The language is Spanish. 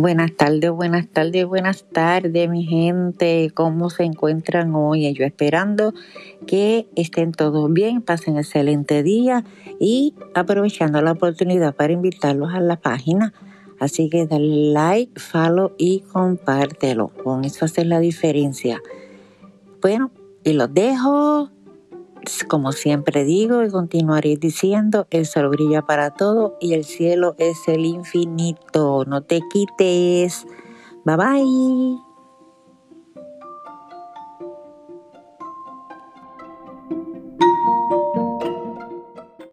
Buenas tardes, buenas tardes, buenas tardes, mi gente. ¿Cómo se encuentran hoy? Yo esperando que estén todos bien, pasen excelente día y aprovechando la oportunidad para invitarlos a la página. Así que dale like, follow y compártelo. Con eso hace la diferencia. Bueno, y los dejo como siempre digo y continuaré diciendo, el sol brilla para todo y el cielo es el infinito. No te quites. Bye bye.